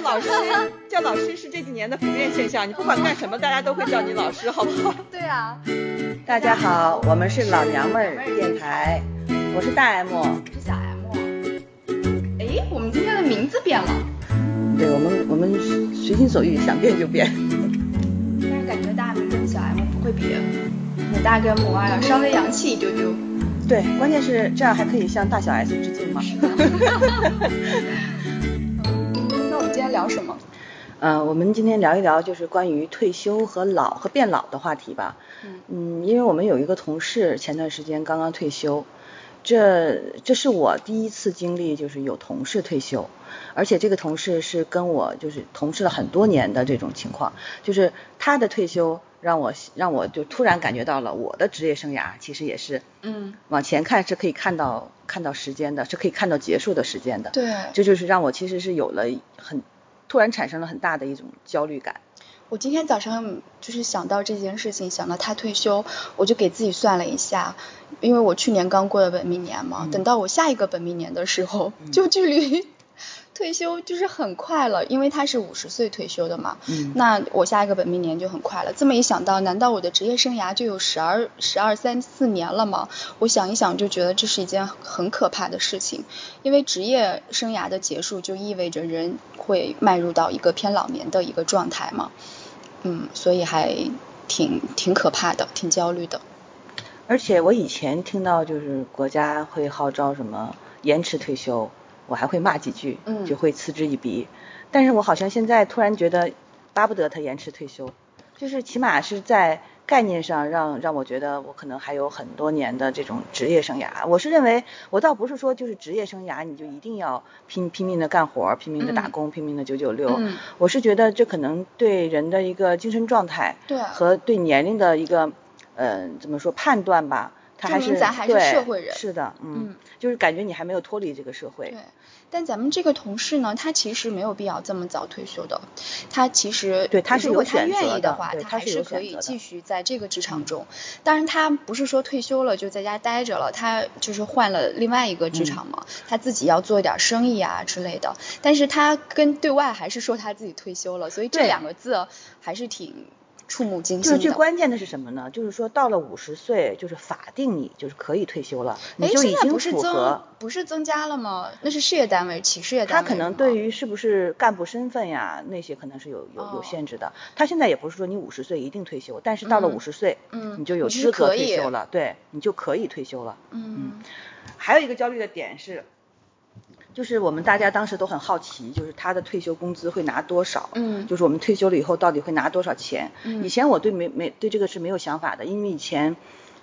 叫老师，叫老师是这几年的普遍现象。你不管干什么，大家都会叫你老师，好不好？对啊。大家好，我们是老娘们儿电台，我是大 M，我是小 M。哎，我们今天的名字变了。对我们，我们随心所欲，想变就变。但是感觉大 M 跟小 M 不会比我大跟母二要稍微洋气一丢丢。对，关键是这样还可以向大小 S 致敬吗？那我们今天聊什么？嗯，我们今天聊一聊就是关于退休和老和变老的话题吧。嗯，因为我们有一个同事前段时间刚刚退休，这这是我第一次经历就是有同事退休，而且这个同事是跟我就是同事了很多年的这种情况，就是他的退休让我让我就突然感觉到了我的职业生涯其实也是嗯往前看是可以看到看到时间的，是可以看到结束的时间的。对，这就是让我其实是有了很突然产生了很大的一种焦虑感。我今天早上就是想到这件事情，想到他退休，我就给自己算了一下，因为我去年刚过了本命年嘛，等到我下一个本命年的时候，就距离退休就是很快了，因为他是五十岁退休的嘛，那我下一个本命年就很快了。这么一想到，难道我的职业生涯就有十二十二三四年了吗？我想一想就觉得这是一件很可怕的事情，因为职业生涯的结束就意味着人会迈入到一个偏老年的一个状态嘛。嗯，所以还挺挺可怕的，挺焦虑的。而且我以前听到就是国家会号召什么延迟退休，我还会骂几句，就会嗤之以鼻。但是我好像现在突然觉得巴不得他延迟退休，就是起码是在。概念上让让我觉得我可能还有很多年的这种职业生涯。我是认为我倒不是说就是职业生涯你就一定要拼拼命的干活，拼命的打工，拼命的九九六。我是觉得这可能对人的一个精神状态和对年龄的一个呃怎么说判断吧，他还是咱还是社会人。是的，嗯，就是感觉你还没有脱离这个社会。对。但咱们这个同事呢，他其实没有必要这么早退休的。他其实对他是如果他愿意的话，他还是可以继续在这个职场中。当然，他不是说退休了就在家待着了，他就是换了另外一个职场嘛，他自己要做一点生意啊之类的。但是他跟对外还是说他自己退休了，所以这两个字还是挺。触目惊心就是最关键的是什么呢？就是说到了五十岁，就是法定你就是可以退休了，你就已经符合。不是增加了吗？那是事业单位，企事业单位。他可能对于是不是干部身份呀，那些可能是有有有限制的。他现在也不是说你五十岁一定退休，但是到了五十岁，嗯，你就有资格退休了，对你就可以退休了。嗯。还有一个焦虑的点是。就是我们大家当时都很好奇，就是他的退休工资会拿多少？嗯，就是我们退休了以后到底会拿多少钱？嗯，以前我对没没对这个是没有想法的，因为以前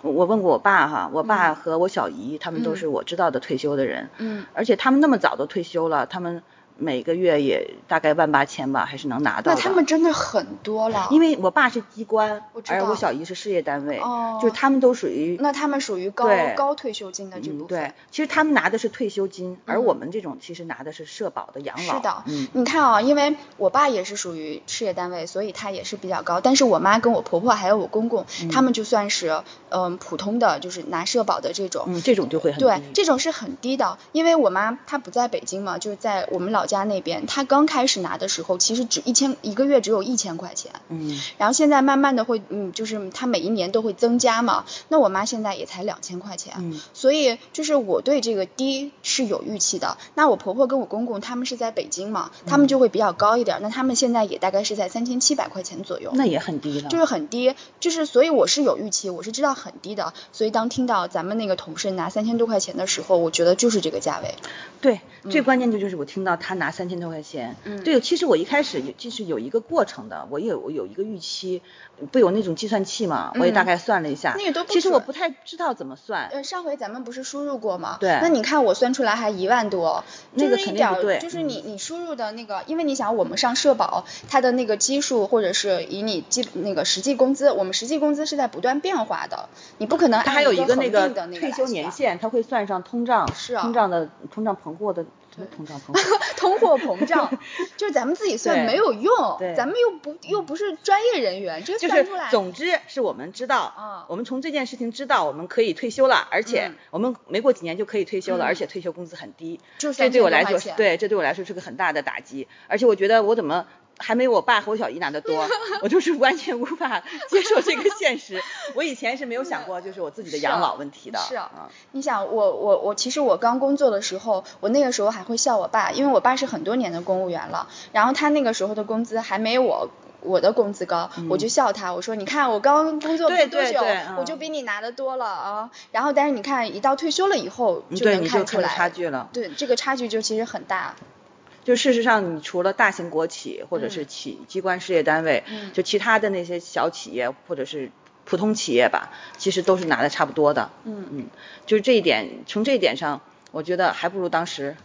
我问过我爸哈，我爸和我小姨他们都是我知道的退休的人，嗯，而且他们那么早都退休了，他们。每个月也大概万八千吧，还是能拿到。那他们真的很多了。因为我爸是机关，而我小姨是事业单位，就是他们都属于。那他们属于高高退休金的这部分。对，其实他们拿的是退休金，而我们这种其实拿的是社保的养老。是的，嗯，你看啊，因为我爸也是属于事业单位，所以他也是比较高。但是我妈跟我婆婆还有我公公，他们就算是嗯普通的，就是拿社保的这种。嗯，这种就会很低。对，这种是很低的，因为我妈她不在北京嘛，就是在我们老。家那边，他刚开始拿的时候，其实只一千一个月只有一千块钱，嗯，然后现在慢慢的会，嗯，就是他每一年都会增加嘛。那我妈现在也才两千块钱，嗯，所以就是我对这个低是有预期的。那我婆婆跟我公公他们是在北京嘛，他们就会比较高一点。那他们现在也大概是在三千七百块钱左右，那也很低了，就是很低，就是所以我是有预期，我是知道很低的。所以当听到咱们那个同事拿三千多块钱的时候，我觉得就是这个价位。对，最关键的就是我听到他拿三千多块钱，嗯，对，其实我一开始就是有一个过程的，我有我有一个预期，不有那种计算器嘛，我也大概算了一下，那个都其实我不太知道怎么算。呃，上回咱们不是输入过吗？对。那你看我算出来还一万多，那个肯定不对。就是你你输入的那个，因为你想我们上社保，它的那个基数或者是以你基那个实际工资，我们实际工资是在不断变化的，你不可能它还有一个那个退休年限，它会算上通胀，是啊，通胀的通胀膨货的。什么通胀膨胀？通货膨胀，就是咱们自己算没有用，咱们又不又不是专业人员，这算出来。总之是我们知道，我们从这件事情知道我们可以退休了，而且我们没过几年就可以退休了，而且退休工资很低，这对我来说，对，这对我来说是个很大的打击。而且我觉得我怎么？还没我爸和我小姨拿的多，我就是完全无法接受这个现实。我以前是没有想过，就是我自己的养老问题的。是啊，你想我我我，其实我刚工作的时候，我那个时候还会笑我爸，因为我爸是很多年的公务员了，然后他那个时候的工资还没我我的工资高，我就笑他，我说你看我刚工作没多久，我就比你拿的多了啊。然后但是你看一到退休了以后，就能看出来差距了。对，这个差距就其实很大。就事实上，你除了大型国企或者是企机关事业单位，就其他的那些小企业或者是普通企业吧，其实都是拿的差不多的。嗯嗯，就是这一点，从这一点上，我觉得还不如当时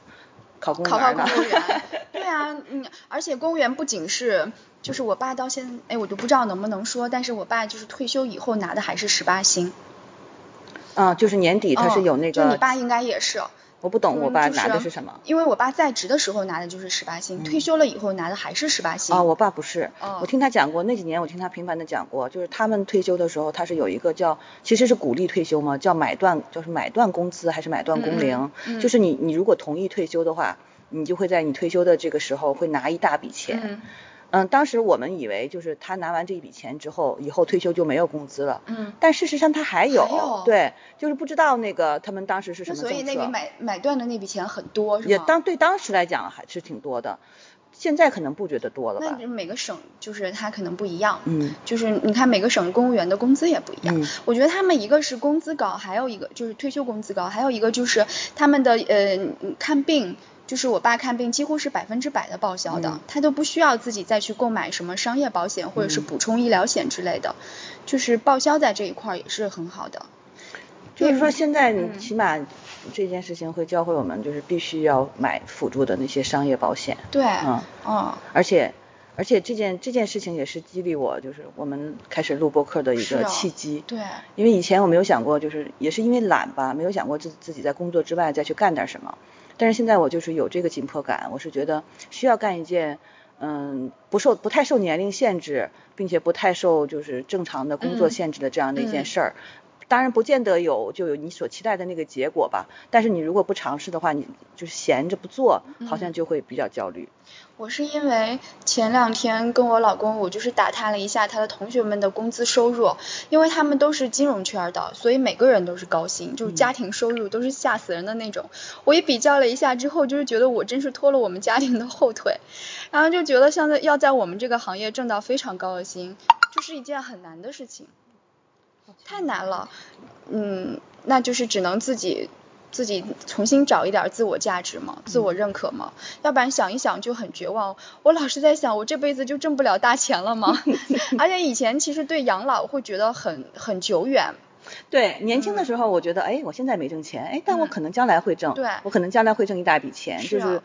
考公务员呢。考考公务员。对啊，嗯，而且公务员不仅是，就是我爸到现在，哎，我都不知道能不能说，但是我爸就是退休以后拿的还是十八薪。嗯，就是年底他是有那个。就你爸应该也是。我不懂我爸拿的是什么，因为我爸在职的时候拿的就是十八薪，退休了以后拿的还是十八薪。啊，我爸不是，我听他讲过，那几年我听他频繁的讲过，就是他们退休的时候，他是有一个叫，其实是鼓励退休嘛，叫买断，就是买断工资还是买断工龄，就是你你如果同意退休的话，你就会在你退休的这个时候会拿一大笔钱。嗯，当时我们以为就是他拿完这一笔钱之后，以后退休就没有工资了。嗯。但事实上他还有，对，就是不知道那个他们当时是什么所以那笔买买断的那笔钱很多，是也当对当时来讲还是挺多的，现在可能不觉得多了吧？那每个省就是他可能不一样。嗯。就是你看每个省公务员的工资也不一样。嗯。我觉得他们一个是工资高，还有一个就是退休工资高，还有一个就是他们的呃看病。就是我爸看病几乎是百分之百的报销的，他都不需要自己再去购买什么商业保险或者是补充医疗险之类的，就是报销在这一块也是很好的。就是说现在你起码这件事情会教会我们，就是必须要买辅助的那些商业保险。对，嗯，哦，而且而且这件这件事情也是激励我，就是我们开始录播客的一个契机。对，因为以前我没有想过，就是也是因为懒吧，没有想过自自己在工作之外再去干点什么。但是现在我就是有这个紧迫感，我是觉得需要干一件，嗯，不受不太受年龄限制，并且不太受就是正常的工作限制的这样的一件事儿。当然不见得有就有你所期待的那个结果吧，但是你如果不尝试的话，你就是闲着不做，好像就会比较焦虑。我是因为前两天跟我老公，我就是打探了一下他的同学们的工资收入，因为他们都是金融圈的，所以每个人都是高薪，就是家庭收入都是吓死人的那种。我一比较了一下之后，就是觉得我真是拖了我们家庭的后腿，然后就觉得像在要在我们这个行业挣到非常高的薪，就是一件很难的事情。太难了，嗯，那就是只能自己自己重新找一点自我价值嘛，自我认可嘛，要不然想一想就很绝望。我老是在想，我这辈子就挣不了大钱了吗？而且以前其实对养老会觉得很很久远。对，年轻的时候我觉得，哎，我现在没挣钱，哎，但我可能将来会挣，对，我可能将来会挣一大笔钱，就是。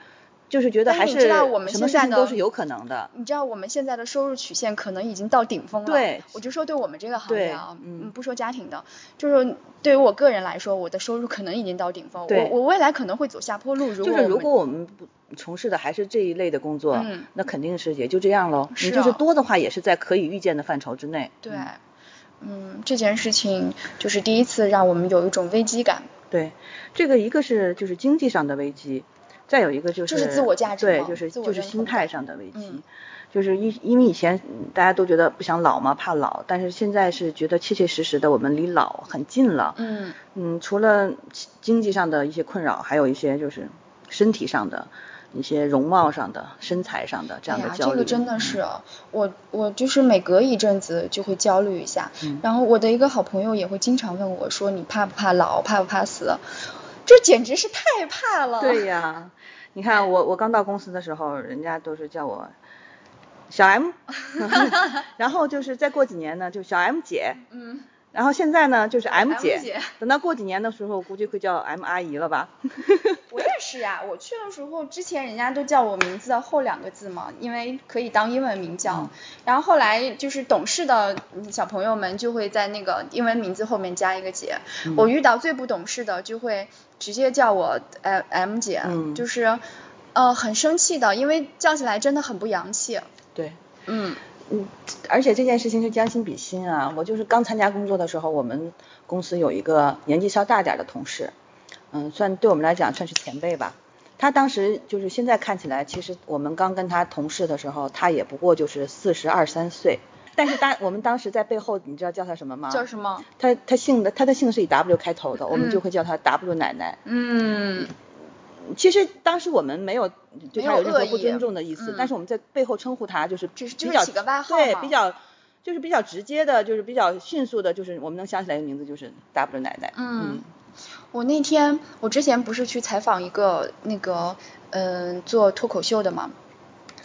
就是觉得还是什么事情都是有可能的。你知道我们现在的收入曲线可能已经到顶峰了。对。我就说对我们这个行业啊，嗯，不说家庭的，就是对于我个人来说，我的收入可能已经到顶峰。我我未来可能会走下坡路。就是如果我们不从事的还是这一类的工作，那肯定是也就这样喽。你就是多的话，也是在可以预见的范畴之内。对。嗯，这件事情就是第一次让我们有一种危机感。对，这个一个是就是经济上的危机。再有一个就是就是自我价值，对，就是就是心态上的危机，就是因因为以前大家都觉得不想老嘛，怕老，但是现在是觉得切切实实的我们离老很近了。嗯嗯，除了经济上的一些困扰，还有一些就是身体上的一些容貌上的、身材上的这样的焦虑。这个真的是，我我就是每隔一阵子就会焦虑一下，然后我的一个好朋友也会经常问我说：“你怕不怕老？怕不怕死？”这简直是太怕了。对呀，你看我我刚到公司的时候，人家都是叫我小 M，然后就是再过几年呢，就小 M 姐。嗯。然后现在呢，就是 M 姐。等到过几年的时候，估计会叫 M 阿姨了吧？我也是。呀，我去的时候之前人家都叫我名字的后两个字嘛，因为可以当英文名叫。然后后来就是懂事的小朋友们就会在那个英文名字后面加一个姐。我遇到最不懂事的就会直接叫我 M M 姐，就是呃很生气的，因为叫起来真的很不洋气。对，嗯嗯，而且这件事情是将心比心啊。我就是刚参加工作的时候，我们公司有一个年纪稍大点的同事。嗯，算对我们来讲算是前辈吧。他当时就是现在看起来，其实我们刚跟他同事的时候，他也不过就是四十二三岁。但是当我们当时在背后，你知道叫他什么吗？叫什么？他他姓的他的姓是以 W 开头的，我们就会叫他 W 奶奶。嗯。其实当时我们没有对他有任何不尊重的意思，但是我们在背后称呼他就是比较对比较就是比较直接的，就是比较迅速的，就是我们能想起来的名字就是 W 奶奶。嗯。我那天，我之前不是去采访一个那个，嗯，做脱口秀的嘛，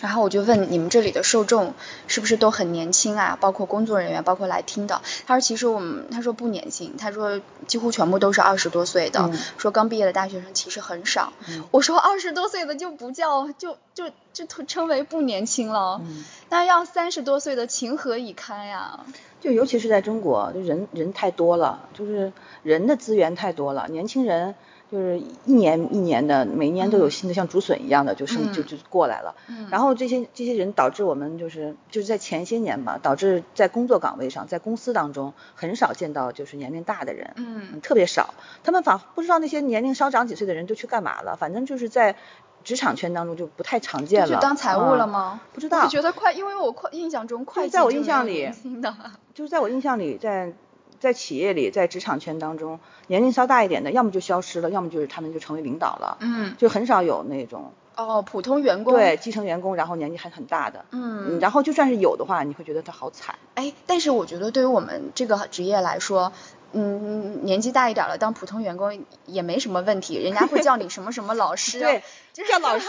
然后我就问你们这里的受众是不是都很年轻啊？包括工作人员，包括来听的。他说其实我们，他说不年轻，他说几乎全部都是二十多岁的，说刚毕业的大学生其实很少。我说二十多岁的就不叫，就就就称为不年轻了。那要三十多岁的情何以堪呀？就尤其是在中国，就人人太多了，就是人的资源太多了，年轻人就是一年一年的，每一年都有新的，像竹笋一样的就生就就过来了。然后这些这些人导致我们就是就是在前些年吧，导致在工作岗位上，在公司当中很少见到就是年龄大的人，嗯，特别少。他们反不知道那些年龄稍长几岁的人都去干嘛了，反正就是在。职场圈当中就不太常见了，就当财务了吗？不知道。我觉得快，因为我快印象中快在我印象里，就是在我印象里，在在企业里，在职场圈当中，年龄稍大一点的，要么就消失了，要么就是他们就成为领导了。嗯。就很少有那种。哦，普通员工。对，基层员工，然后年纪还很大的。嗯。然后就算是有的话，你会觉得他好惨。哎，但是我觉得对于我们这个职业来说。嗯，年纪大一点了，当普通员工也没什么问题，人家会叫你什么什么老师。对，就是叫老师，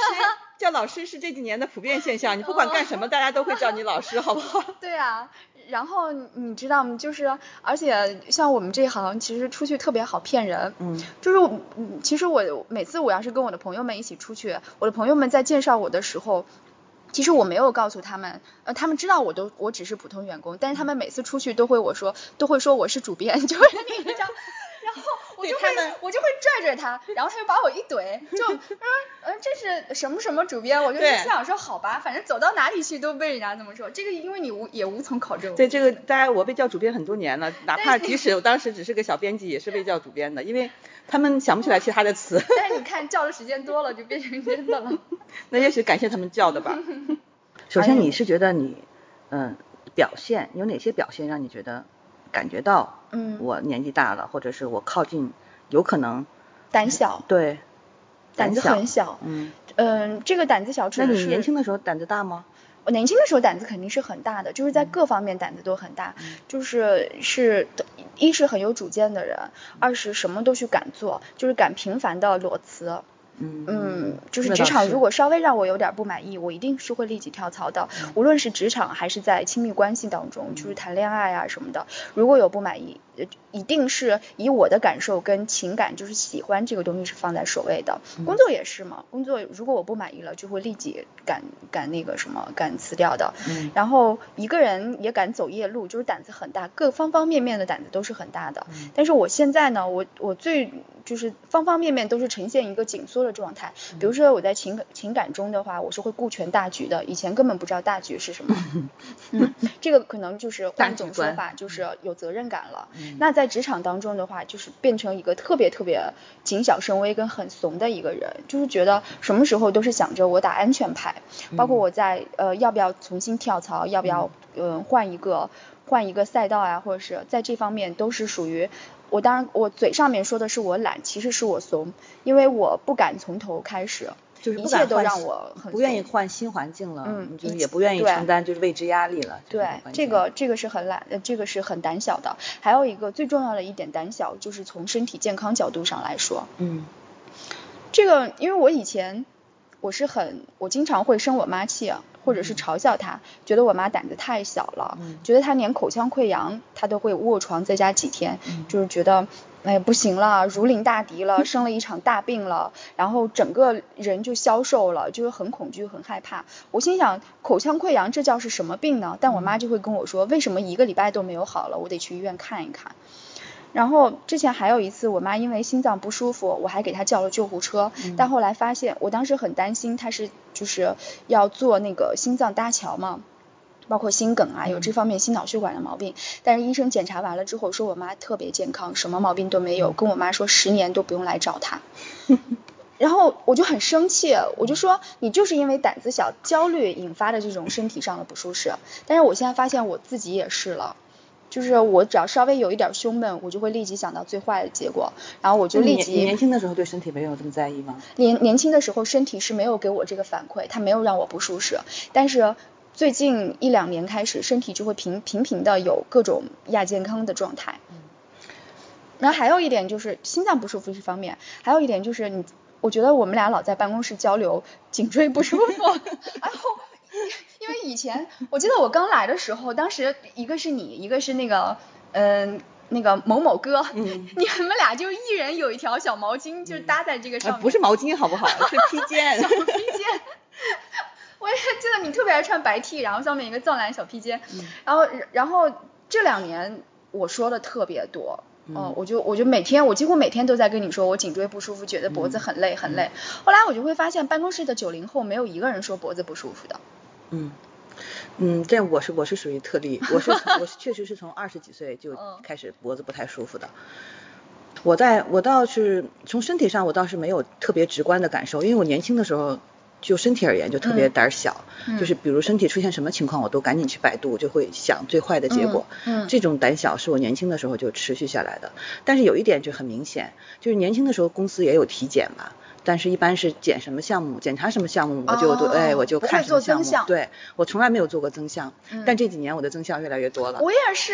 叫老师是这几年的普遍现象。你不管干什么，大家都会叫你老师，好不好？对啊，然后你知道吗？就是，而且像我们这行，其实出去特别好骗人。嗯。就是，其实我每次我要是跟我的朋友们一起出去，我的朋友们在介绍我的时候。其实我没有告诉他们，呃，他们知道我都我只是普通员工，但是他们每次出去都会我说都会说我是主编，就是那一张，然后我就会我就会拽拽他，然后他就把我一怼，就 嗯嗯这是什么什么主编，我就心想说好吧，反正走到哪里去都被人家这么说，这个因为你无也无从考证。对这个，大家我被叫主编很多年了，哪怕即使我当时只是个小编辑，也是被叫主编的，因为。他们想不起来其他的词，但是你 看叫的时间多了，就变成真的了。那也许感谢他们叫的吧。首先，你是觉得你，嗯，表现有哪些表现让你觉得感觉到，嗯，我年纪大了，或者是我靠近，有可能胆小，对，胆子很小，嗯，嗯，这个胆子小，那你年轻的时候胆子大吗？我年轻的时候胆子肯定是很大的，就是在各方面胆子都很大，就是是一是很有主见的人，二是什么都去敢做，就是敢频繁的裸辞。嗯，就是职场如果稍微让我有点不满意，我一定是会立即跳槽的。无论是职场还是在亲密关系当中，就是谈恋爱啊什么的，如果有不满意，一定是以我的感受跟情感，就是喜欢这个东西是放在首位的。工作也是嘛，工作如果我不满意了，就会立即敢敢那个什么敢辞掉的。然后一个人也敢走夜路，就是胆子很大，各方方面面的胆子都是很大的。但是我现在呢，我我最。就是方方面面都是呈现一个紧缩的状态。比如说我在情感情感中的话，我是会顾全大局的。以前根本不知道大局是什么。嗯，这个可能就是换一种说法，就是有责任感了。那在职场当中的话，就是变成一个特别特别谨小慎微跟很怂的一个人，就是觉得什么时候都是想着我打安全牌。包括我在呃要不要重新跳槽，要不要嗯换一个换一个赛道啊，或者是在这方面都是属于。我当然，我嘴上面说的是我懒，其实是我怂，因为我不敢从头开始，就是一切都让我很不愿意换新环境了，嗯，就也不愿意承担就是未知压力了。对，这个这个是很懒，呃这个是很胆小的。还有一个最重要的一点胆小，就是从身体健康角度上来说，嗯，这个因为我以前我是很，我经常会生我妈气啊。或者是嘲笑她，觉得我妈胆子太小了，觉得她连口腔溃疡她都会卧床在家几天，就是觉得。哎，不行了，如临大敌了，生了一场大病了，然后整个人就消瘦了，就是很恐惧、很害怕。我心想，口腔溃疡这叫是什么病呢？但我妈就会跟我说，为什么一个礼拜都没有好了？我得去医院看一看。然后之前还有一次，我妈因为心脏不舒服，我还给她叫了救护车，但后来发现，我当时很担心她是就是要做那个心脏搭桥嘛。包括心梗啊，有这方面心脑血管的毛病，但是医生检查完了之后说我妈特别健康，什么毛病都没有，跟我妈说十年都不用来找她。然后我就很生气，我就说你就是因为胆子小、焦虑引发的这种身体上的不舒适。但是我现在发现我自己也是了，就是我只要稍微有一点胸闷，我就会立即想到最坏的结果，然后我就立即。你年轻的时候对身体没有这么在意吗？年年轻的时候身体是没有给我这个反馈，它没有让我不舒适，但是。最近一两年开始，身体就会频频频的有各种亚健康的状态。嗯。然后还有一点就是心脏不舒服是方面，还有一点就是你，我觉得我们俩老在办公室交流，颈椎不舒服。然后，因为以前我记得我刚来的时候，当时一个是你，一个是那个嗯那个某某哥，你们俩就一人有一条小毛巾，就搭在这个上面。不是毛巾好不好？是披肩。小披肩。我也记得你特别爱穿白 T，然后上面一个藏蓝小披肩，然后然后这两年我说的特别多，哦，我就我就每天我几乎每天都在跟你说我颈椎不舒服，觉得脖子很累很累。后来我就会发现办公室的九零后没有一个人说脖子不舒服的。嗯嗯，这我是我是属于特例，我是 我是确实是从二十几岁就开始脖子不太舒服的。我在我倒是从身体上我倒是没有特别直观的感受，因为我年轻的时候。就身体而言，就特别胆小，就是比如身体出现什么情况，我都赶紧去百度，就会想最坏的结果。嗯，这种胆小是我年轻的时候就持续下来的。但是有一点就很明显，就是年轻的时候公司也有体检嘛，但是一般是检什么项目，检查什么项目，我就都哎我就看什么项目。对，我从来没有做过增项，但这几年我的增项越来越多了。我也是。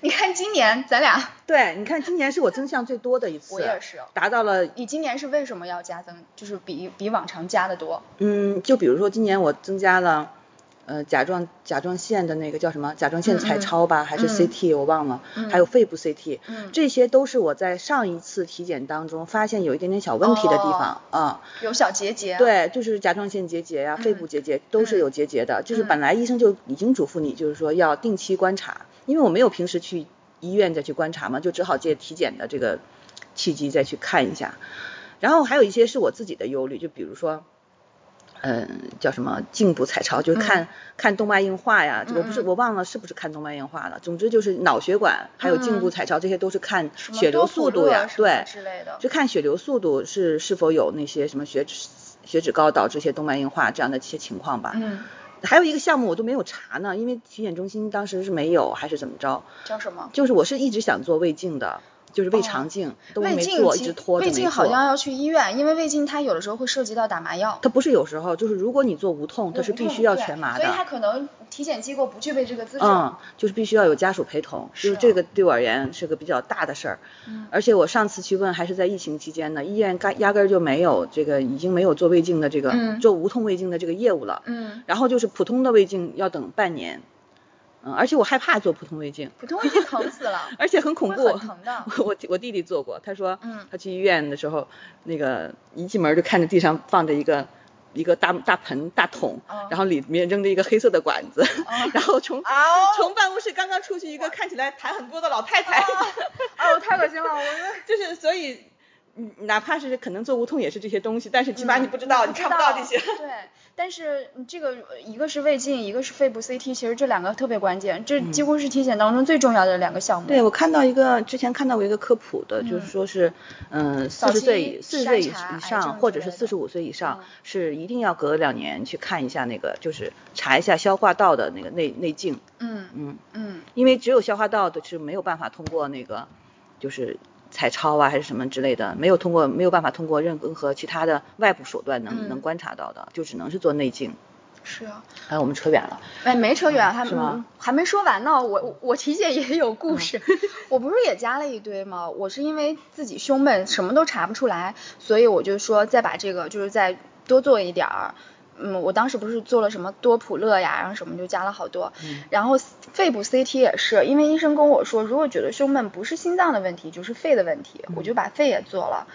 你看今年咱俩，对，你看今年是我增项最多的一次，我也是，达到了。你今年是为什么要加增？就是比比往常加的多。嗯，就比如说今年我增加了，呃，甲状甲状腺的那个叫什么？甲状腺彩超吧，还是 CT？我忘了。还有肺部 CT，这些都是我在上一次体检当中发现有一点点小问题的地方啊。有小结节。对，就是甲状腺结节呀，肺部结节都是有结节的。就是本来医生就已经嘱咐你，就是说要定期观察。因为我没有平时去医院再去观察嘛，就只好借体检的这个契机再去看一下。然后还有一些是我自己的忧虑，就比如说，嗯，叫什么颈部彩超，就是看看动脉硬化呀。我不是我忘了是不是看动脉硬化了。总之就是脑血管还有颈部彩超，这些都是看血流速度呀，对，就看血流速度是是否有那些什么血脂血脂高导致一些动脉硬化这样的一些情况吧。嗯。还有一个项目我都没有查呢，因为体检中心当时是没有还是怎么着？叫什么？就是我是一直想做胃镜的。就是胃肠镜都没做，一直拖着胃镜好像要去医院，因为胃镜它有的时候会涉及到打麻药。它不是有时候，就是如果你做无痛，它是必须要全麻的。所以它可能体检机构不具备这个资质。嗯，就是必须要有家属陪同，就是这个对我而言是个比较大的事儿。嗯。而且我上次去问还是在疫情期间呢，医院压压根儿就没有这个，已经没有做胃镜的这个做无痛胃镜的这个业务了。嗯。然后就是普通的胃镜要等半年。嗯，而且我害怕做普通胃镜，普通胃镜疼死了，而且很恐怖，很疼的。我我弟弟做过，他说，他去医院的时候，那个一进门就看着地上放着一个一个大大盆大桶，然后里面扔着一个黑色的管子，然后从从办公室刚刚出去一个看起来痰很多的老太太，啊，我太恶心了，我们 就是所以。哪怕是可能做无痛也是这些东西，但是起码你不知道，你看不到这些。对，但是这个一个是胃镜，一个是肺部 CT，其实这两个特别关键，这几乎是体检当中最重要的两个项目。对，我看到一个之前看到过一个科普的，就是说是，嗯，四十岁四十岁以上或者是四十五岁以上是一定要隔两年去看一下那个，就是查一下消化道的那个内内镜。嗯嗯嗯。因为只有消化道的是没有办法通过那个，就是。彩超啊，还是什么之类的，没有通过，没有办法通过任何其他的外部手段能能观察到的，就只能是做内镜。是啊。哎，我们扯远了。哎，没扯远，还？还没说完呢，我我体检也有故事。我不是也加了一堆吗？我是因为自己胸闷，什么都查不出来，所以我就说再把这个就是再多做一点儿。嗯，我当时不是做了什么多普勒呀，然后什么就加了好多，然后肺部 CT 也是，因为医生跟我说，如果觉得胸闷不是心脏的问题，就是肺的问题，我就把肺也做了。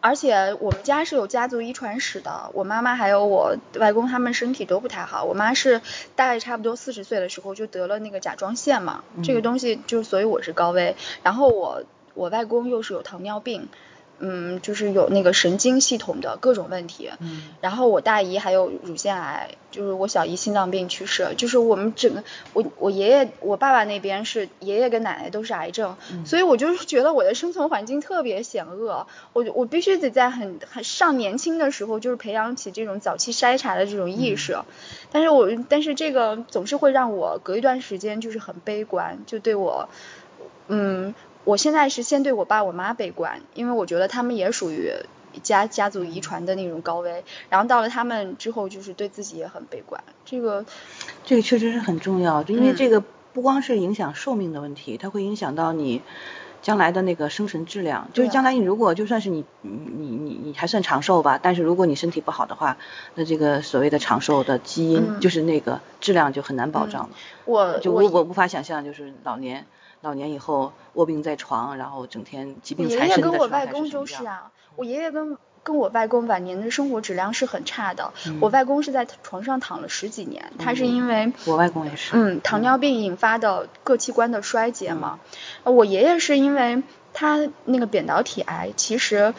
而且我们家是有家族遗传史的，我妈妈还有我外公他们身体都不太好。我妈是大概差不多四十岁的时候就得了那个甲状腺嘛，这个东西就所以我是高危。然后我我外公又是有糖尿病。嗯，就是有那个神经系统的各种问题，嗯，然后我大姨还有乳腺癌，就是我小姨心脏病去世，就是我们整个我我爷爷我爸爸那边是爷爷跟奶奶都是癌症，所以我就是觉得我的生存环境特别险恶，我我必须得在很很上年轻的时候就是培养起这种早期筛查的这种意识，但是我但是这个总是会让我隔一段时间就是很悲观，就对我，嗯。我现在是先对我爸我妈悲观，因为我觉得他们也属于家家族遗传的那种高危，然后到了他们之后，就是对自己也很悲观。这个，这个确实是很重要，因为这个不光是影响寿命的问题，它会影响到你将来的那个生存质量。就是将来你如果就算是你你你你还算长寿吧，但是如果你身体不好的话，那这个所谓的长寿的基因就是那个质量就很难保障了。我就我我无法想象，就是老年。老年以后卧病在床，然后整天疾病缠身的时候，我爷爷跟我外公就是啊，我爷爷跟跟我外公晚年的生活质量是很差的。我外公是在床上躺了十几年，他是因为我外公也是，嗯，糖尿病引发的各器官的衰竭嘛。我爷爷是因为他那个扁桃体癌，其实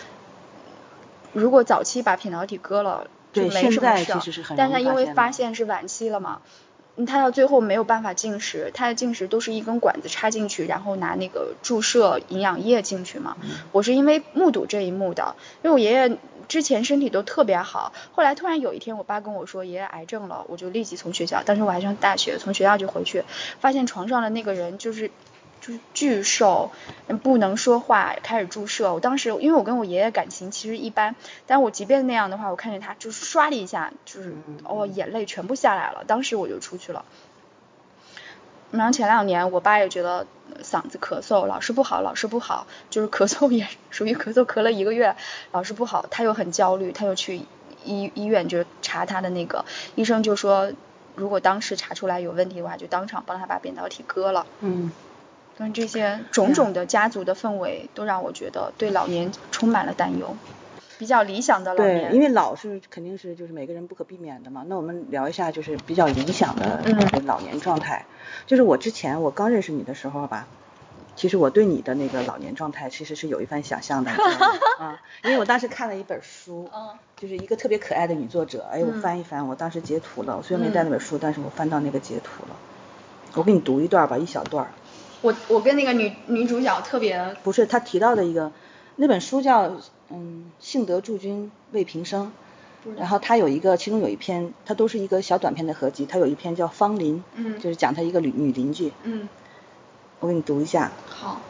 如果早期把扁桃体割了就没什么事，但是他因为发现是晚期了嘛。他到最后没有办法进食，他的进食都是一根管子插进去，然后拿那个注射营养液进去嘛。我是因为目睹这一幕的，因为我爷爷之前身体都特别好，后来突然有一天，我爸跟我说爷爷癌症了，我就立即从学校，当时我还上大学，从学校就回去，发现床上的那个人就是。就是巨瘦，不能说话，开始注射。我当时因为我跟我爷爷感情其实一般，但我即便那样的话，我看见他就是唰的一下，就是哦，眼泪全部下来了。当时我就出去了。然后前两年我爸也觉得嗓子咳嗽老是不好，老是不好，就是咳嗽也 属于咳嗽，咳了一个月老是不好，他又很焦虑，他又去医医院就查他的那个，医生就说如果当时查出来有问题的话，就当场帮他把扁桃体割了。嗯。跟这些种种的家族的氛围，都让我觉得对老年充满了担忧。比较理想的老年，对，因为老是肯定是就是每个人不可避免的嘛。那我们聊一下就是比较理想的老年状态。就是我之前我刚认识你的时候吧，其实我对你的那个老年状态其实是有一番想象的 啊，因为我当时看了一本书，就是一个特别可爱的女作者，哎，我翻一翻，我当时截图了，我虽然没带那本书，但是我翻到那个截图了，我给你读一段吧，一小段。我我跟那个女女主角特别不是，他提到的一个那本书叫嗯幸得驻军为平生，然后他有一个其中有一篇，他都是一个小短篇的合集，他有一篇叫芳邻，嗯，就是讲他一个女女邻居，嗯，我给你读一下。好。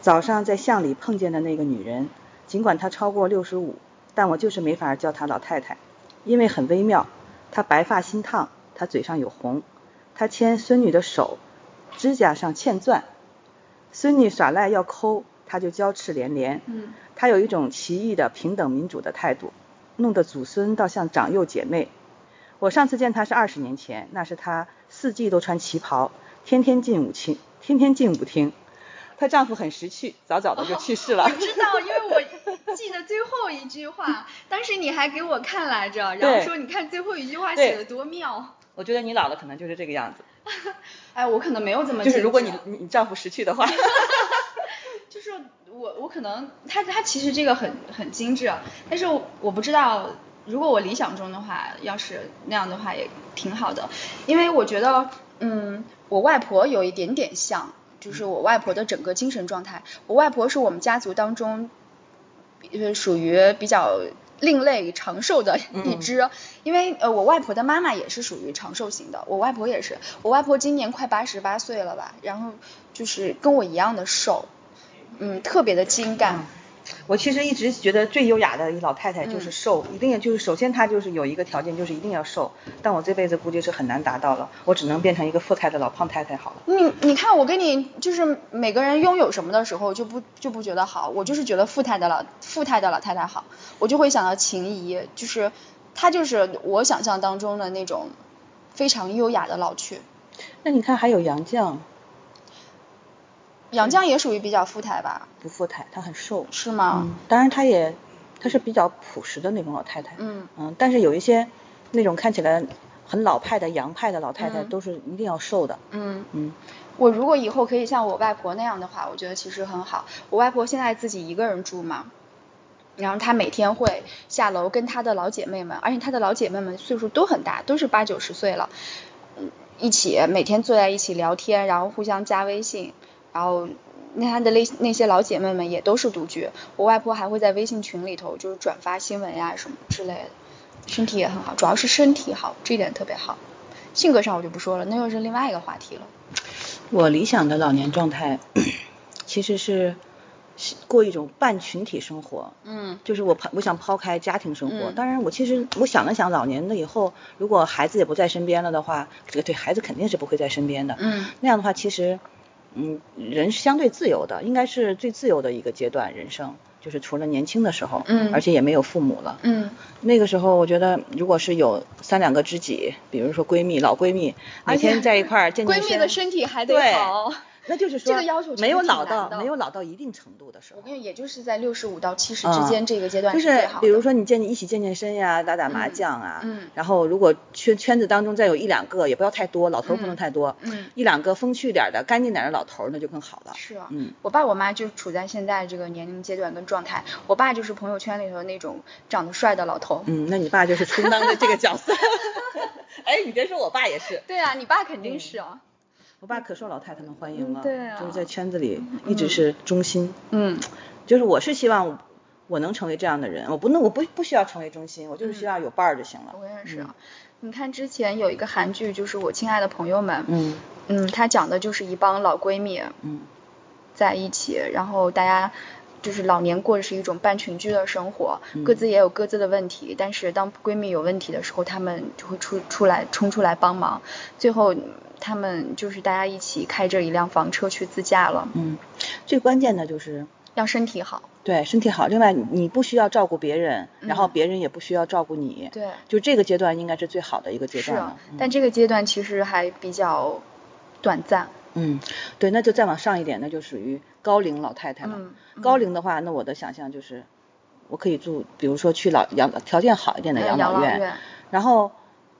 早上在巷里碰见的那个女人，尽管她超过六十五，但我就是没法叫她老太太，因为很微妙。她白发新烫，她嘴上有红，她牵孙女的手。指甲上嵌钻，孙女耍赖要抠，他就娇斥连连。嗯，他有一种奇异的平等民主的态度，弄得祖孙倒像长幼姐妹。我上次见他是二十年前，那是他四季都穿旗袍，天天进舞厅，天天进舞厅。她丈夫很识趣，早早的就去世了。我知道，因为我记得最后一句话，当时你还给我看来着，然后说你看最后一句话写的多妙。我觉得你老了可能就是这个样子。哎，我可能没有这么就是如果你你丈夫识趣的话 就是我我可能他他其实这个很很精致，但是我不知道如果我理想中的话，要是那样的话也挺好的，因为我觉得嗯我外婆有一点点像，就是我外婆的整个精神状态，我外婆是我们家族当中就是属于比较。另类长寿的一只，因为呃我外婆的妈妈也是属于长寿型的，我外婆也是，我外婆今年快八十八岁了吧，然后就是跟我一样的瘦，嗯，特别的精干。我其实一直觉得最优雅的一老太太就是瘦，一定就是首先她就是有一个条件就是一定要瘦，但我这辈子估计是很难达到了，我只能变成一个富态的老胖太太好了。你你看我跟你就是每个人拥有什么的时候就不就不觉得好，我就是觉得富态的老富态的老太太好，我就会想到秦怡，就是她就是我想象当中的那种非常优雅的老去。那你看还有杨绛。杨绛也属于比较富态吧？不富态，她很瘦。是吗？当然，她也，她是比较朴实的那种老太太。嗯。嗯，但是有一些那种看起来很老派的洋派的老太太，都是一定要瘦的。嗯嗯。我如果以后可以像我外婆那样的话，我觉得其实很好。我外婆现在自己一个人住嘛，然后她每天会下楼跟她的老姐妹们，而且她的老姐妹们岁数都很大，都是八九十岁了，嗯，一起每天坐在一起聊天，然后互相加微信。然后，那他的那那些老姐妹们也都是独居，我外婆还会在微信群里头就是转发新闻呀什么之类的，身体也很好，主要是身体好，这一点特别好。性格上我就不说了，那又是另外一个话题了。我理想的老年状态，其实是过一种半群体生活。嗯。就是我抛，我想抛开家庭生活。当然，我其实我想了想，老年的以后，如果孩子也不在身边了的话，这个对孩子肯定是不会在身边的。嗯。那样的话，其实。嗯，人是相对自由的，应该是最自由的一个阶段，人生就是除了年轻的时候，嗯，而且也没有父母了，嗯，那个时候我觉得，如果是有三两个知己，比如说闺蜜、老闺蜜，每天在一块儿见见闺蜜的身体还得好。那就是说，这个要求没有老到没有老到一定程度的时候，我跟你也就是在六十五到七十之间这个阶段就是比如说你见你一起健健身呀，打打麻将啊，嗯，然后如果圈圈子当中再有一两个，也不要太多，老头不能太多，嗯，一两个风趣点的、干净点的老头那就更好了。是啊，嗯，我爸我妈就处在现在这个年龄阶段跟状态，我爸就是朋友圈里头那种长得帅的老头。嗯，那你爸就是充当的这个角色。哎，你别说我爸也是。对啊，你爸肯定是啊。我爸可受老太太们欢迎了，对就是在圈子里一直是中心。嗯，就是我是希望我能成为这样的人，我不能我不不需要成为中心，我就是需要有伴儿就行了。我也是。你看之前有一个韩剧，就是我亲爱的朋友们。嗯。嗯，他讲的就是一帮老闺蜜。嗯。在一起，然后大家就是老年过的是一种半群居的生活，各自也有各自的问题，但是当闺蜜有问题的时候，她们就会出出来冲出来帮忙，最后。她们就是大家一起开着一辆房车去自驾了。嗯，最关键的就是要身体好。对，身体好。另外，你不需要照顾别人，然后别人也不需要照顾你。对。就这个阶段应该是最好的一个阶段了。是。但这个阶段其实还比较短暂。嗯，对，那就再往上一点，那就属于高龄老太太了。嗯。高龄的话，那我的想象就是，我可以住，比如说去老养条件好一点的养老院，然后。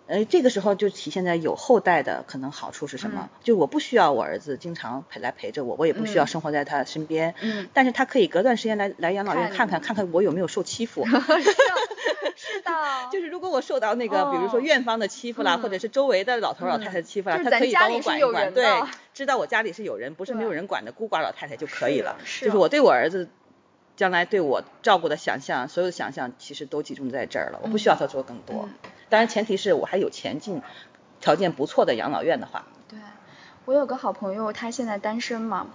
呃，这个时候就体现在有后代的可能好处是什么？就我不需要我儿子经常陪来陪着我，我也不需要生活在他身边。嗯。但是他可以隔段时间来来养老院看看，看看我有没有受欺负。就是如果我受到那个，比如说院方的欺负啦，或者是周围的老头老太太欺负啦，他可以帮我管一管。对，知道我家里是有人，不是没有人管的孤寡老太太就可以了。是。就是我对我儿子将来对我照顾的想象，所有的想象其实都集中在这儿了，我不需要他做更多。当然，前提是我还有钱进条件不错的养老院的话。对，我有个好朋友，他现在单身嘛。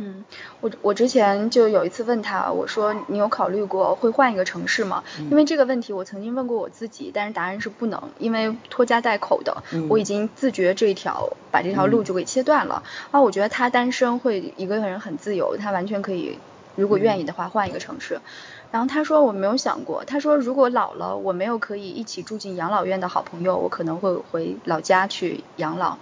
嗯，我我之前就有一次问他，我说你有考虑过会换一个城市吗？因为这个问题我曾经问过我自己，但是答案是不能，因为拖家带口的，我已经自觉这条把这条路就给切断了。啊，我觉得他单身会一个人很自由，他完全可以，如果愿意的话换一个城市。然后他说我没有想过，他说如果老了我没有可以一起住进养老院的好朋友，我可能会回老家去养老。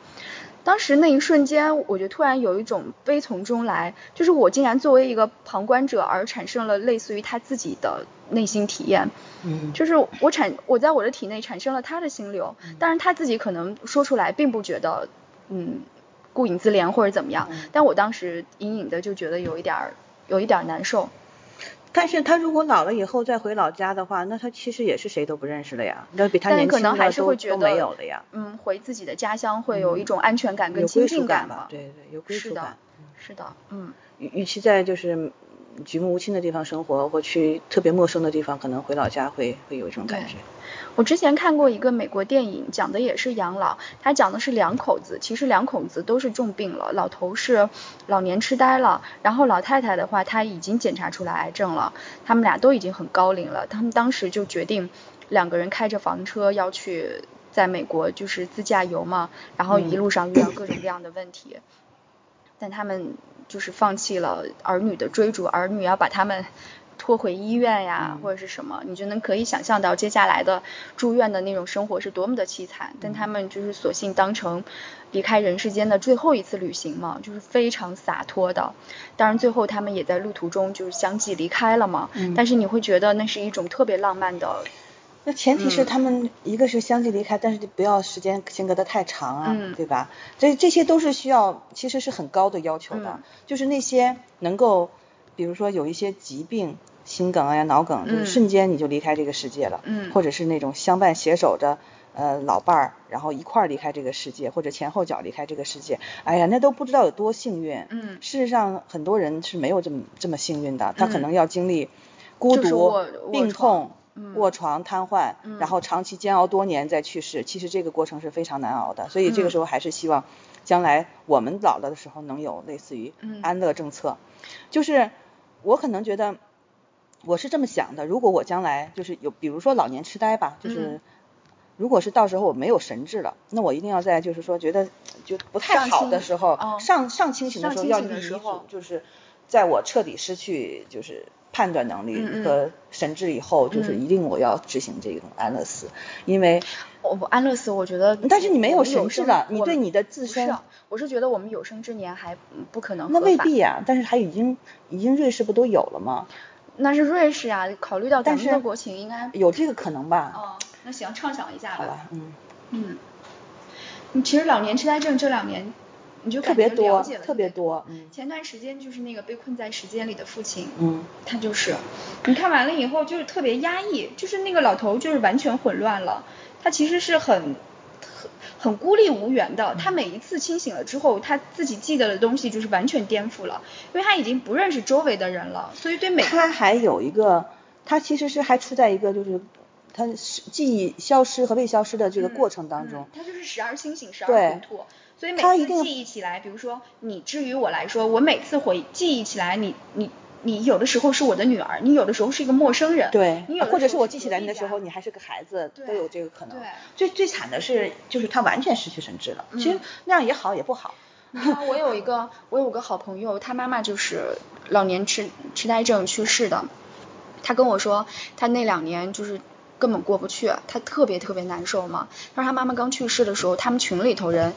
当时那一瞬间，我就突然有一种悲从中来，就是我竟然作为一个旁观者而产生了类似于他自己的内心体验。嗯。就是我产我在我的体内产生了他的心流，但是他自己可能说出来并不觉得嗯顾影自怜或者怎么样，但我当时隐隐的就觉得有一点儿有一点难受。但是他如果老了以后再回老家的话，那他其实也是谁都不认识了呀。那比他年轻的都都没有了呀。嗯，回自己的家乡会有一种安全感跟亲近感吧。对对，有归属感。是的，嗯。与与其在就是举目无亲的地方生活，或去特别陌生的地方，可能回老家会会有一种感觉。我之前看过一个美国电影，讲的也是养老。他讲的是两口子，其实两口子都是重病了。老头是老年痴呆了，然后老太太的话，她已经检查出来癌症了。他们俩都已经很高龄了，他们当时就决定两个人开着房车要去在美国就是自驾游嘛，然后一路上遇到各种各样的问题，但他们就是放弃了儿女的追逐，儿女要把他们。拖回医院呀，或者是什么，你就能可以想象到接下来的住院的那种生活是多么的凄惨。但他们就是索性当成离开人世间的最后一次旅行嘛，就是非常洒脱的。当然最后他们也在路途中就是相继离开了嘛。但是你会觉得那是一种特别浪漫的。那前提是他们一个是相继离开，但是不要时间间隔的太长啊，对吧？这这些都是需要，其实是很高的要求的。就是那些能够，比如说有一些疾病。心梗啊，脑梗，就是瞬间你就离开这个世界了，嗯，或者是那种相伴携手着，呃，老伴儿，然后一块儿离开这个世界，或者前后脚离开这个世界，哎呀，那都不知道有多幸运，嗯，事实上很多人是没有这么这么幸运的，他可能要经历孤独、病痛、卧床瘫痪，然后长期煎熬多年再去世，其实这个过程是非常难熬的，所以这个时候还是希望将来我们老了的时候能有类似于安乐政策，就是我可能觉得。我是这么想的，如果我将来就是有，比如说老年痴呆吧，就是如果是到时候我没有神智了，那我一定要在就是说觉得就不太好的时候，上上清醒的时候要立遗嘱，就是在我彻底失去就是判断能力和神智以后，就是一定我要执行这种安乐死，因为我安乐死我觉得，但是你没有神智了，你对你的自身，我是觉得我们有生之年还不可能，那未必呀，但是还已经已经瑞士不都有了吗？那是瑞士啊，考虑到咱们的国情，应该有这个可能吧？哦，那行，畅想一下吧。好吧，嗯嗯。你其实老年痴呆症这两年，你就特别多，特别多。嗯。前段时间就是那个被困在时间里的父亲，嗯，他就是，你看完了以后就是特别压抑，就是那个老头就是完全混乱了，他其实是很。很孤立无援的，他每一次清醒了之后，他自己记得的东西就是完全颠覆了，因为他已经不认识周围的人了，所以对每他还有一个，他其实是还处在一个就是他记忆消失和未消失的这个过程当中，他就是时而清醒时而糊涂，所以每次记忆起来，比如说你，至于我来说，我每次回记忆起来你你。你有的时候是我的女儿，你有的时候是一个陌生人，对，你有或者是我记起来你的时候，你还是个孩子，都有这个可能。对，最最惨的是，就是他完全失去神智了。其实那样也好，也不好。我有一个，我有个好朋友，他妈妈就是老年痴痴呆症去世的。他跟我说，他那两年就是根本过不去，他特别特别难受嘛。他说他妈妈刚去世的时候，他们群里头人。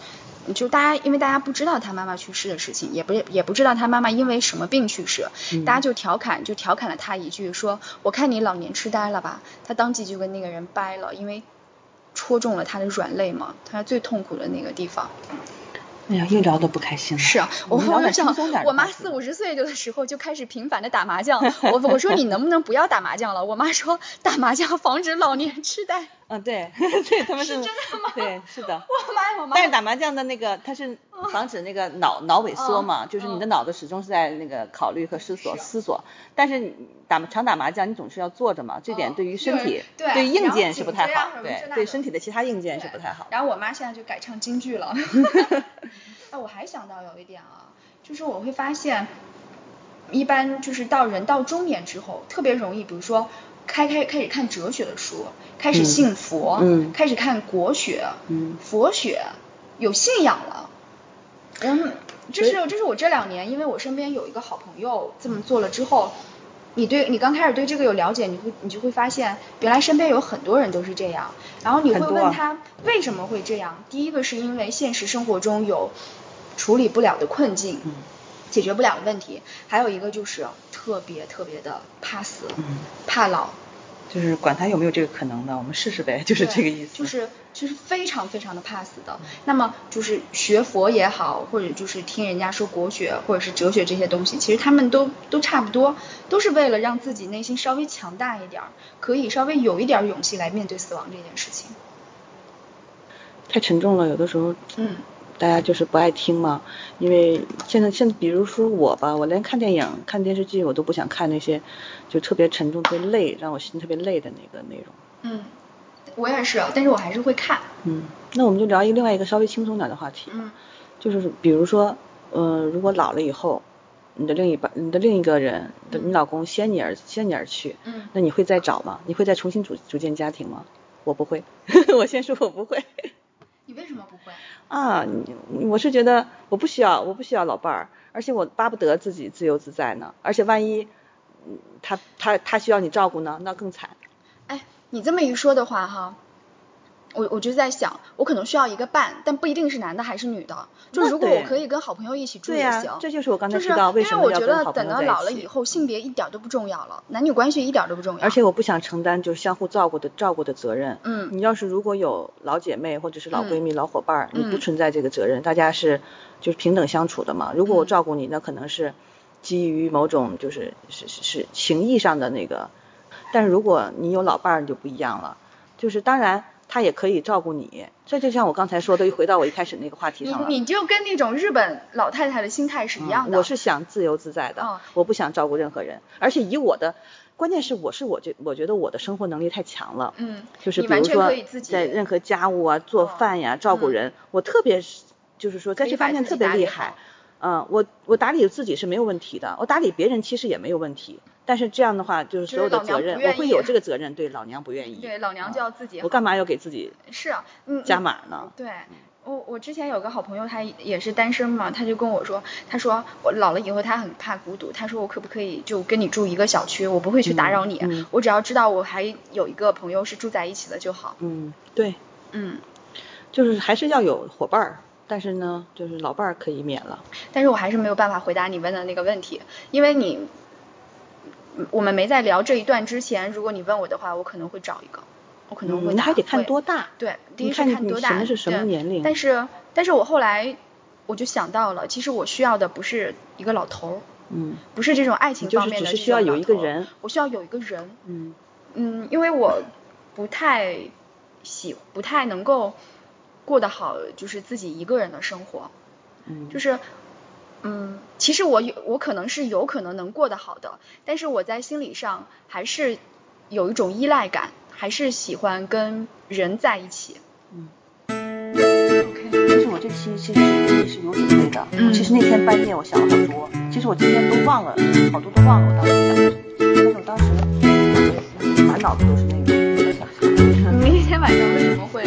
就大家，因为大家不知道他妈妈去世的事情，也不也不知道他妈妈因为什么病去世，大家就调侃，就调侃了他一句，说我看你老年痴呆了吧？他当即就跟那个人掰了，因为戳中了他的软肋嘛，他最痛苦的那个地方。哎呀，又聊得不开心了。是啊，我我想，我妈四五十岁的时候就开始频繁的打麻将，我我说你能不能不要打麻将了？我妈说打麻将防止老年痴呆。嗯，对，对，他们是真的吗？对，是的。我妈，我妈。但是打麻将的那个，它是防止那个脑脑萎缩嘛，就是你的脑子始终是在那个考虑和思索思索。但是打常打麻将，你总是要坐着嘛，这点对于身体对硬件是不太好，对对身体的其他硬件是不太好。然后我妈现在就改唱京剧了。哎，我还想到有一点啊，就是我会发现，一般就是到人到中年之后，特别容易，比如说。开开开始看哲学的书，开始信佛，开始看国学，佛学，有信仰了。嗯，这是这是我这两年，因为我身边有一个好朋友这么做了之后，你对你刚开始对这个有了解，你会你就会发现，原来身边有很多人都是这样。然后你会问他为什么会这样？第一个是因为现实生活中有处理不了的困境。解决不了的问题，还有一个就是特别特别的怕死，怕老，就是管他有没有这个可能呢，我们试试呗，就是这个意思。就是就是非常非常的怕死的。那么就是学佛也好，或者就是听人家说国学或者是哲学这些东西，其实他们都都差不多，都是为了让自己内心稍微强大一点，可以稍微有一点勇气来面对死亡这件事情。太沉重了，有的时候。嗯。大家就是不爱听嘛，因为现在现比如说我吧，我连看电影、看电视剧我都不想看那些就特别沉重、特别累，让我心特别累的那个内容。嗯，我也是，但是我还是会看。嗯，那我们就聊一另外一个稍微轻松点的话题。嗯。就是比如说，嗯，如果老了以后，你的另一半、你的另一个人的你老公先你而先你而去，嗯，那你会再找吗？你会再重新组组建家庭吗？我不会，我先说我不会。你为什么不会？啊，我是觉得我不需要，我不需要老伴儿，而且我巴不得自己自由自在呢。而且万一他他他需要你照顾呢，那更惨。哎，你这么一说的话哈。我我就在想，我可能需要一个伴，但不一定是男的还是女的。就如果我可以跟好朋友一起住也行。这就是我刚才提到为什么要跟好朋友因为我觉得等到老了以后，性别一点都不重要了，男女关系一点都不重要。而且我不想承担就是相互照顾的照顾的责任。嗯。你要是如果有老姐妹或者是老闺蜜、老伙伴，你不存在这个责任，大家是就是平等相处的嘛。如果我照顾你，那可能是基于某种就是是是是情谊上的那个，但是如果你有老伴儿，就不一样了。就是当然。他也可以照顾你，这就像我刚才说的，又回到我一开始那个话题上了。你你就跟那种日本老太太的心态是一样的。我是想自由自在的，我不想照顾任何人，而且以我的，关键是我是我觉我觉得我的生活能力太强了。嗯。就是比如说在任何家务啊、做饭呀、照顾人，我特别是就是说在这方面特别厉害。嗯，我我打理自己是没有问题的，我打理别人其实也没有问题。但是这样的话，就是所有的责任，我会有这个责任。对，老娘不愿意。对，老娘就要自己。我干嘛要给自己？是啊，嗯，加码呢？对，我我之前有个好朋友，他也是单身嘛，他就跟我说，他说我老了以后他很怕孤独，他说我可不可以就跟你住一个小区，我不会去打扰你，我只要知道我还有一个朋友是住在一起的就好。嗯，对，嗯，就是还是要有伙伴儿，但是呢，就是老伴儿可以免了。但是我还是没有办法回答你问的那个问题，因为你。我们没在聊这一段之前，如果你问我的话，我可能会找一个，我可能会。你还得看多大？对，第一是看多大，是什么年龄？但是，但是我后来我就想到了，其实我需要的不是一个老头儿，嗯，不是这种爱情方面的，只是需要有一个人，我需要有一个人，嗯嗯，因为我不太喜，不太能够过得好，就是自己一个人的生活，嗯，就是。嗯，其实我有，我可能是有可能能过得好的，但是我在心理上还是有一种依赖感，还是喜欢跟人在一起。嗯。OK，但是我这期其实也是有准备的。嗯。其实那天半夜我想了好多，其实我今天都忘了，好多都忘了我当时想的。但是我当时满脑子都是那个。明天晚上为什么会？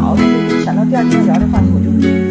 着，想到第二天聊这话题，我就。